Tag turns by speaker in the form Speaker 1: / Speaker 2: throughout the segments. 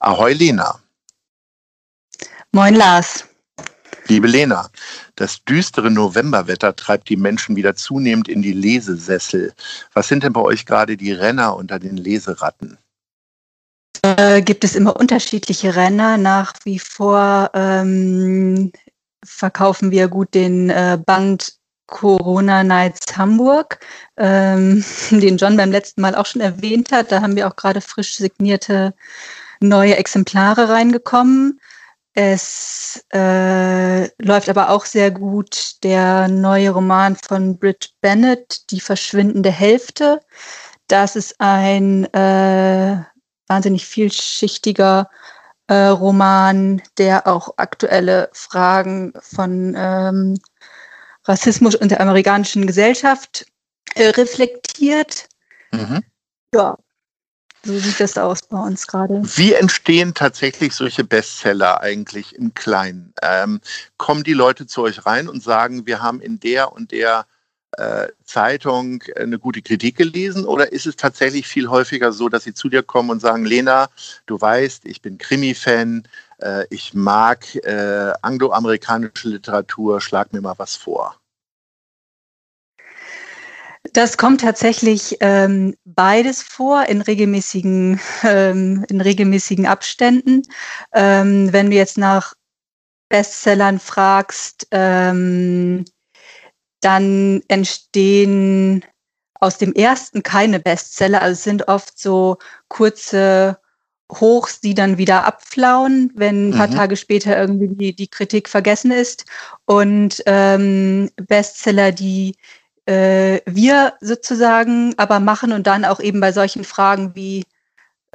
Speaker 1: Ahoi Lena.
Speaker 2: Moin Lars.
Speaker 1: Liebe Lena, das düstere Novemberwetter treibt die Menschen wieder zunehmend in die Lesesessel. Was sind denn bei euch gerade die Renner unter den Leseratten?
Speaker 2: Äh, gibt es immer unterschiedliche Renner. Nach wie vor ähm, verkaufen wir gut den äh, Band Corona Nights Hamburg, ähm, den John beim letzten Mal auch schon erwähnt hat. Da haben wir auch gerade frisch signierte neue Exemplare reingekommen. Es äh, läuft aber auch sehr gut der neue Roman von Britt Bennett, Die verschwindende Hälfte. Das ist ein äh, wahnsinnig vielschichtiger äh, Roman, der auch aktuelle Fragen von ähm, Rassismus in der amerikanischen Gesellschaft äh, reflektiert. Mhm. Ja, so sieht das aus bei uns gerade.
Speaker 1: Wie entstehen tatsächlich solche Bestseller eigentlich im Kleinen? Ähm, kommen die Leute zu euch rein und sagen, wir haben in der und der äh, Zeitung eine gute Kritik gelesen? Oder ist es tatsächlich viel häufiger so, dass sie zu dir kommen und sagen, Lena, du weißt, ich bin Krimi-Fan, äh, ich mag äh, angloamerikanische Literatur, schlag mir mal was vor?
Speaker 2: Das kommt tatsächlich ähm, beides vor in regelmäßigen, ähm, in regelmäßigen Abständen. Ähm, wenn du jetzt nach Bestsellern fragst, ähm, dann entstehen aus dem ersten keine Bestseller. Also es sind oft so kurze Hochs, die dann wieder abflauen, wenn ein paar mhm. Tage später irgendwie die, die Kritik vergessen ist. Und ähm, Bestseller, die äh, wir sozusagen aber machen und dann auch eben bei solchen Fragen wie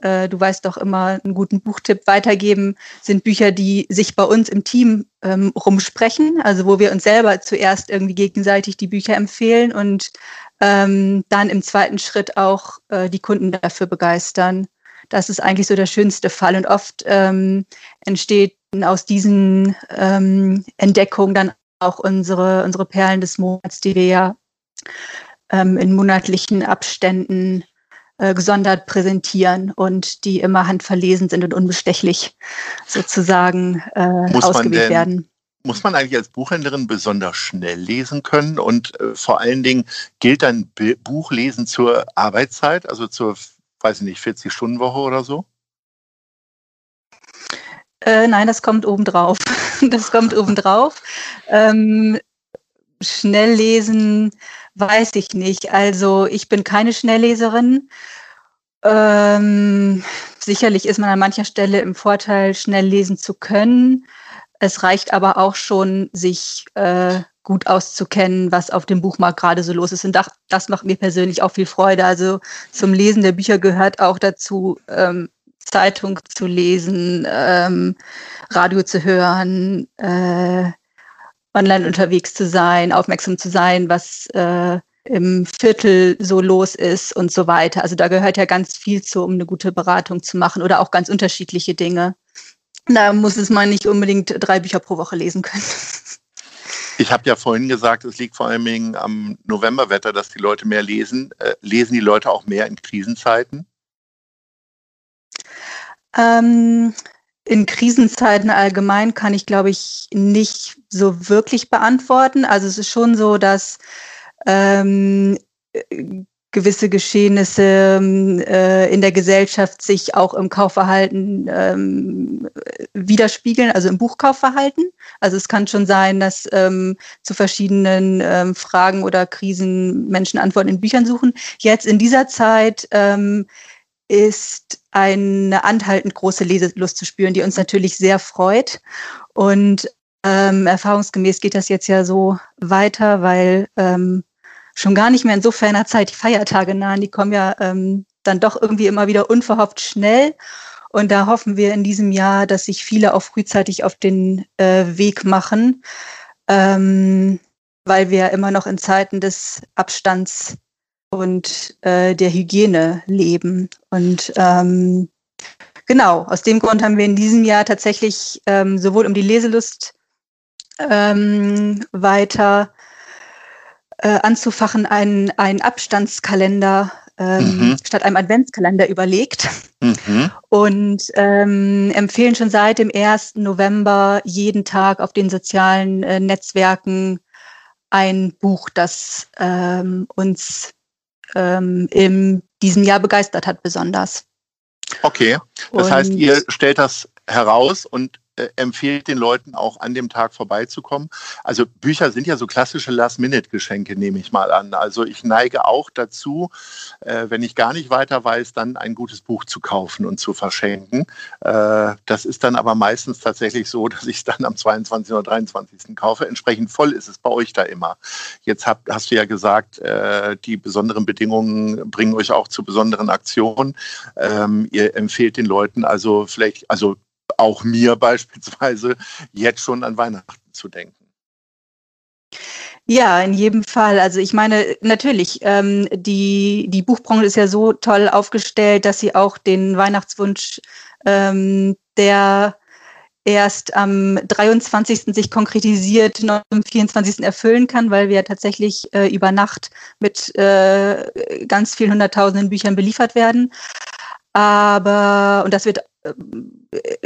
Speaker 2: äh, du weißt doch immer einen guten Buchtipp weitergeben, sind Bücher, die sich bei uns im Team ähm, rumsprechen, also wo wir uns selber zuerst irgendwie gegenseitig die Bücher empfehlen und ähm, dann im zweiten Schritt auch äh, die Kunden dafür begeistern. Das ist eigentlich so der schönste Fall und oft ähm, entsteht aus diesen ähm, Entdeckungen dann auch unsere, unsere Perlen des Monats, die wir ja ähm, in monatlichen Abständen äh, gesondert präsentieren und die immer handverlesen sind und unbestechlich sozusagen äh, ausgewählt denn, werden.
Speaker 1: Muss man eigentlich als Buchhändlerin besonders schnell lesen können und äh, vor allen Dingen gilt dann B Buchlesen zur Arbeitszeit, also zur, weiß ich nicht, 40-Stunden-Woche oder so?
Speaker 2: Äh, nein, das kommt obendrauf. Das kommt obendrauf. Ähm, schnell lesen Weiß ich nicht. Also ich bin keine Schnellleserin. Ähm, sicherlich ist man an mancher Stelle im Vorteil, schnell lesen zu können. Es reicht aber auch schon, sich äh, gut auszukennen, was auf dem Buchmarkt gerade so los ist. Und das, das, macht mir persönlich auch viel Freude. Also zum Lesen der Bücher gehört auch dazu, ähm, Zeitung zu lesen, ähm, Radio zu hören, äh, online unterwegs zu sein, aufmerksam zu sein, was äh, im Viertel so los ist und so weiter. Also da gehört ja ganz viel zu, um eine gute Beratung zu machen oder auch ganz unterschiedliche Dinge. Da muss es man nicht unbedingt drei Bücher pro Woche lesen können.
Speaker 1: Ich habe ja vorhin gesagt, es liegt vor allem am Novemberwetter, dass die Leute mehr lesen. Äh, lesen die Leute auch mehr in Krisenzeiten?
Speaker 2: Ähm, in Krisenzeiten allgemein kann ich, glaube ich, nicht so wirklich beantworten. Also es ist schon so, dass ähm, gewisse Geschehnisse ähm, äh, in der Gesellschaft sich auch im Kaufverhalten ähm, widerspiegeln, also im Buchkaufverhalten. Also es kann schon sein, dass ähm, zu verschiedenen ähm, Fragen oder Krisen Menschen Antworten in Büchern suchen. Jetzt in dieser Zeit ähm, ist eine anhaltend große Leselust zu spüren, die uns natürlich sehr freut. Und ähm, erfahrungsgemäß geht das jetzt ja so weiter, weil ähm, schon gar nicht mehr in so ferner Zeit die Feiertage nahen. Die kommen ja ähm, dann doch irgendwie immer wieder unverhofft schnell. Und da hoffen wir in diesem Jahr, dass sich viele auch frühzeitig auf den äh, Weg machen, ähm, weil wir immer noch in Zeiten des Abstands und äh, der Hygiene leben. Und ähm, genau, aus dem Grund haben wir in diesem Jahr tatsächlich ähm, sowohl um die Leselust ähm, weiter äh, anzufachen, einen, einen Abstandskalender ähm, mhm. statt einem Adventskalender überlegt mhm. und ähm, empfehlen schon seit dem 1. November jeden Tag auf den sozialen äh, Netzwerken ein Buch, das ähm, uns ähm, in diesem Jahr begeistert hat, besonders.
Speaker 1: Okay, das und heißt, ihr stellt das heraus und empfiehlt den Leuten auch an dem Tag vorbeizukommen. Also Bücher sind ja so klassische Last-Minute-Geschenke, nehme ich mal an. Also ich neige auch dazu, äh, wenn ich gar nicht weiter weiß, dann ein gutes Buch zu kaufen und zu verschenken. Äh, das ist dann aber meistens tatsächlich so, dass ich es dann am 22. oder 23. kaufe. Entsprechend voll ist es bei euch da immer. Jetzt hast du ja gesagt, äh, die besonderen Bedingungen bringen euch auch zu besonderen Aktionen. Ähm, ihr empfehlt den Leuten also vielleicht, also auch mir beispielsweise, jetzt schon an Weihnachten zu denken.
Speaker 2: Ja, in jedem Fall. Also ich meine, natürlich, ähm, die, die Buchbranche ist ja so toll aufgestellt, dass sie auch den Weihnachtswunsch, ähm, der erst am 23. sich konkretisiert, noch am 24. erfüllen kann, weil wir tatsächlich äh, über Nacht mit äh, ganz vielen hunderttausenden Büchern beliefert werden. Aber, und das wird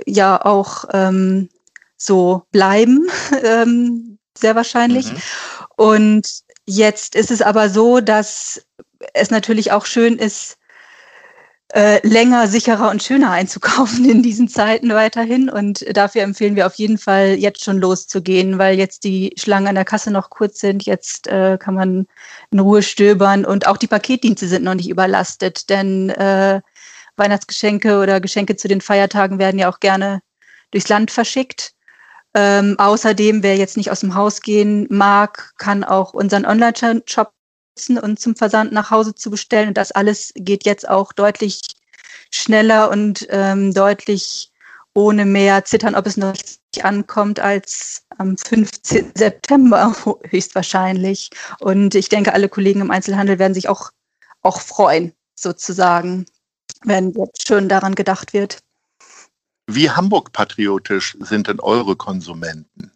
Speaker 2: ja auch ähm, so bleiben, ähm, sehr wahrscheinlich. Mhm. Und jetzt ist es aber so, dass es natürlich auch schön ist, äh, länger, sicherer und schöner einzukaufen in diesen Zeiten weiterhin. Und dafür empfehlen wir auf jeden Fall, jetzt schon loszugehen, weil jetzt die Schlangen an der Kasse noch kurz sind. Jetzt äh, kann man in Ruhe stöbern und auch die Paketdienste sind noch nicht überlastet, denn äh, Weihnachtsgeschenke oder Geschenke zu den Feiertagen werden ja auch gerne durchs Land verschickt. Ähm, außerdem, wer jetzt nicht aus dem Haus gehen mag, kann auch unseren Online-Shop nutzen und zum Versand nach Hause zu bestellen. Und das alles geht jetzt auch deutlich schneller und ähm, deutlich ohne mehr zittern, ob es noch nicht ankommt, als am 15. September höchstwahrscheinlich. Und ich denke, alle Kollegen im Einzelhandel werden sich auch, auch freuen, sozusagen wenn jetzt schon daran gedacht wird.
Speaker 1: Wie Hamburg-patriotisch sind denn eure Konsumenten?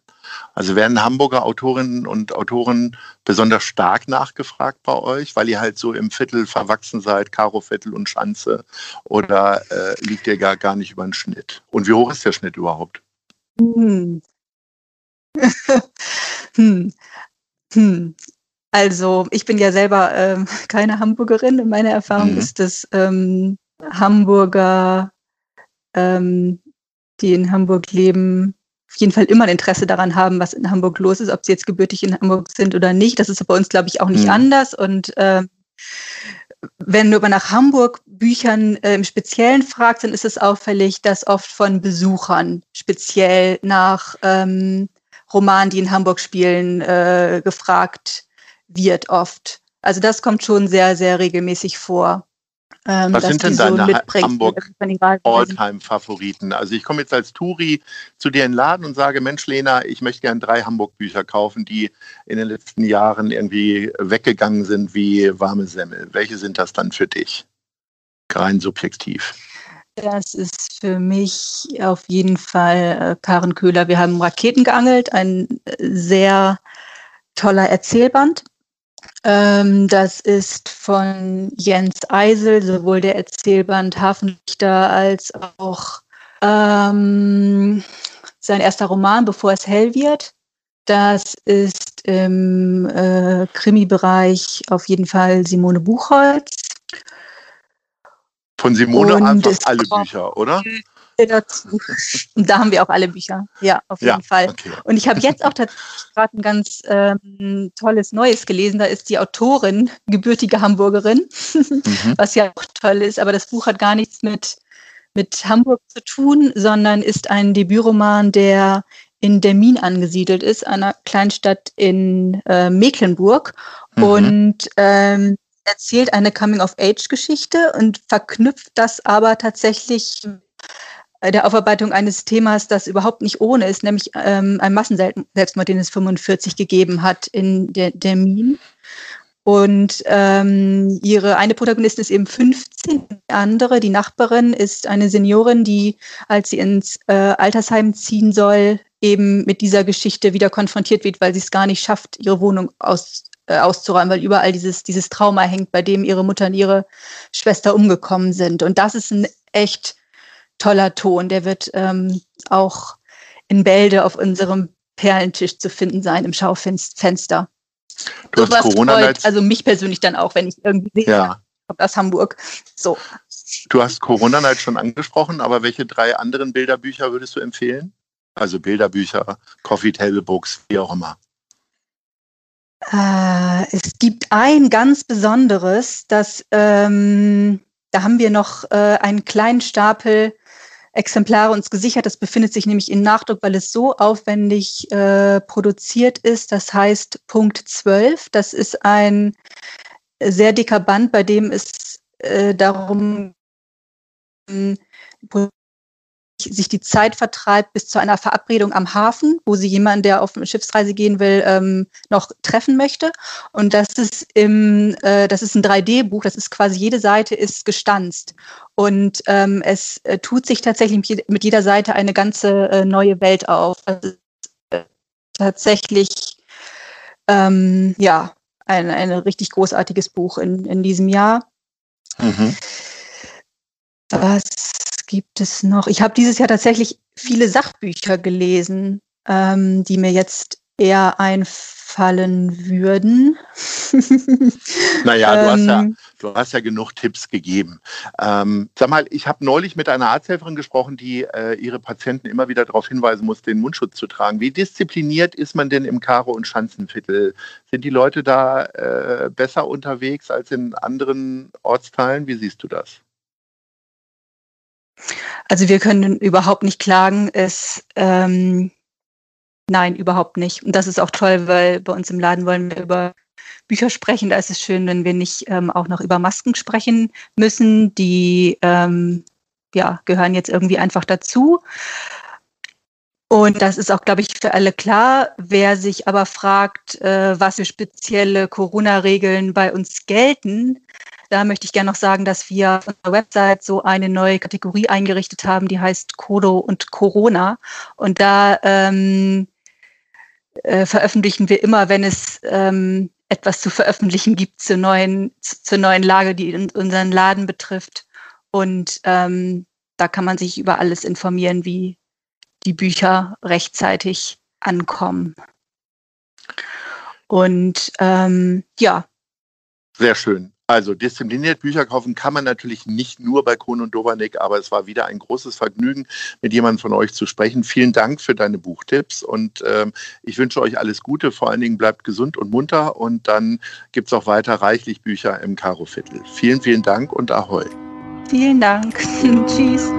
Speaker 1: Also werden Hamburger Autorinnen und Autoren besonders stark nachgefragt bei euch, weil ihr halt so im Viertel verwachsen seid, Karo Viertel und Schanze, oder äh, liegt ihr gar, gar nicht über den Schnitt? Und wie hoch ist der Schnitt überhaupt? Hm.
Speaker 2: hm. Hm. Also ich bin ja selber äh, keine Hamburgerin und meine Erfahrung mhm. ist, dass ähm, Hamburger, ähm, die in Hamburg leben, auf jeden Fall immer ein Interesse daran haben, was in Hamburg los ist, ob sie jetzt gebürtig in Hamburg sind oder nicht. Das ist bei uns, glaube ich, auch nicht mhm. anders. Und ähm, wenn du aber nach Hamburg-Büchern äh, im Speziellen fragst, dann ist es auffällig, dass oft von Besuchern speziell nach ähm, Romanen, die in Hamburg spielen, äh, gefragt wird oft. Also das kommt schon sehr, sehr regelmäßig vor.
Speaker 1: Ähm, Was sind denn deine so Hamburg Alltime-Favoriten? Also ich komme jetzt als Touri zu dir in den Laden und sage, Mensch Lena, ich möchte gerne drei Hamburg-Bücher kaufen, die in den letzten Jahren irgendwie weggegangen sind wie warme Semmel. Welche sind das dann für dich? Rein subjektiv.
Speaker 2: Das ist für mich auf jeden Fall äh, Karen Köhler. Wir haben Raketen geangelt, ein äh, sehr toller Erzählband ähm, das ist von Jens Eisel, sowohl der Erzählband Hafenlichter als auch ähm, sein erster Roman, bevor es hell wird. Das ist im äh, Krimi-Bereich auf jeden Fall Simone Buchholz.
Speaker 1: Von Simone Und einfach alle Bücher, oder?
Speaker 2: Dazu. Und da haben wir auch alle Bücher. Ja, auf jeden ja, Fall. Okay. Und ich habe jetzt auch tatsächlich gerade ein ganz ähm, tolles Neues gelesen. Da ist die Autorin, gebürtige Hamburgerin, mhm. was ja auch toll ist. Aber das Buch hat gar nichts mit, mit Hamburg zu tun, sondern ist ein Debütroman, der in Dermin angesiedelt ist, einer Kleinstadt in äh, Mecklenburg. Mhm. Und ähm, erzählt eine Coming-of-Age-Geschichte und verknüpft das aber tatsächlich der Aufarbeitung eines Themas, das überhaupt nicht ohne ist, nämlich ähm, ein Massenselbstmord, den es 45 gegeben hat in der, der Minen. Und ähm, ihre eine Protagonistin ist eben 15, die andere, die Nachbarin, ist eine Seniorin, die, als sie ins äh, Altersheim ziehen soll, eben mit dieser Geschichte wieder konfrontiert wird, weil sie es gar nicht schafft, ihre Wohnung aus, äh, auszuräumen, weil überall dieses, dieses Trauma hängt, bei dem ihre Mutter und ihre Schwester umgekommen sind. Und das ist ein echt toller Ton. Der wird ähm, auch in Bälde auf unserem Perlentisch zu finden sein im Schaufenster.
Speaker 1: Du so hast Corona freut,
Speaker 2: also mich persönlich dann auch, wenn ich irgendwie sehe, ja. aus Hamburg. So.
Speaker 1: Du hast Corona Night schon angesprochen, aber welche drei anderen Bilderbücher würdest du empfehlen? Also Bilderbücher, Coffee Table Books, wie auch immer.
Speaker 2: Äh, es gibt ein ganz besonderes, das ähm, da haben wir noch äh, einen kleinen Stapel Exemplare uns gesichert. Das befindet sich nämlich in Nachdruck, weil es so aufwendig äh, produziert ist. Das heißt Punkt 12. Das ist ein sehr dicker Band, bei dem es äh, darum sich die Zeit vertreibt bis zu einer Verabredung am Hafen, wo sie jemanden, der auf eine Schiffsreise gehen will, ähm, noch treffen möchte. Und das ist im, äh, das ist ein 3D-Buch. Das ist quasi jede Seite ist gestanzt und ähm, es äh, tut sich tatsächlich mit jeder Seite eine ganze äh, neue Welt auf. Also, tatsächlich ähm, ja ein, ein richtig großartiges Buch in, in diesem Jahr. Mhm. Was gibt es noch? Ich habe dieses Jahr tatsächlich viele Sachbücher gelesen, ähm, die mir jetzt eher einfallen würden.
Speaker 1: naja, du, hast ja, ähm. du hast ja genug Tipps gegeben. Ähm, sag mal, ich habe neulich mit einer Arzthelferin gesprochen, die äh, ihre Patienten immer wieder darauf hinweisen muss, den Mundschutz zu tragen. Wie diszipliniert ist man denn im Karo- und Schanzenviertel? Sind die Leute da äh, besser unterwegs als in anderen Ortsteilen? Wie siehst du das?
Speaker 2: Also wir können überhaupt nicht klagen. Es, ähm, nein, überhaupt nicht. Und das ist auch toll, weil bei uns im Laden wollen wir über Bücher sprechen. Da ist es schön, wenn wir nicht ähm, auch noch über Masken sprechen müssen. Die ähm, ja, gehören jetzt irgendwie einfach dazu. Und das ist auch, glaube ich, für alle klar. Wer sich aber fragt, äh, was für spezielle Corona-Regeln bei uns gelten, da möchte ich gerne noch sagen, dass wir auf unserer Website so eine neue Kategorie eingerichtet haben, die heißt Kodo und Corona. Und da ähm, äh, veröffentlichen wir immer, wenn es ähm, etwas zu veröffentlichen gibt zur neuen, zur neuen Lage, die unseren Laden betrifft. Und ähm, da kann man sich über alles informieren, wie die Bücher rechtzeitig ankommen. Und ähm, ja.
Speaker 1: Sehr schön. Also diszipliniert Bücher kaufen kann man natürlich nicht nur bei Kohn und Dovanek, aber es war wieder ein großes Vergnügen, mit jemandem von euch zu sprechen. Vielen Dank für deine Buchtipps und ähm, ich wünsche euch alles Gute. Vor allen Dingen bleibt gesund und munter und dann gibt es auch weiter reichlich Bücher im Karo-Viertel. Vielen, vielen Dank und Ahoi.
Speaker 2: Vielen Dank. Tschüss.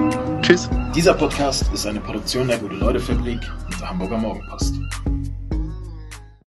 Speaker 3: Tschüss. Dieser Podcast ist eine Produktion der Gute-Leute-Fabrik und der Hamburger Morgenpost.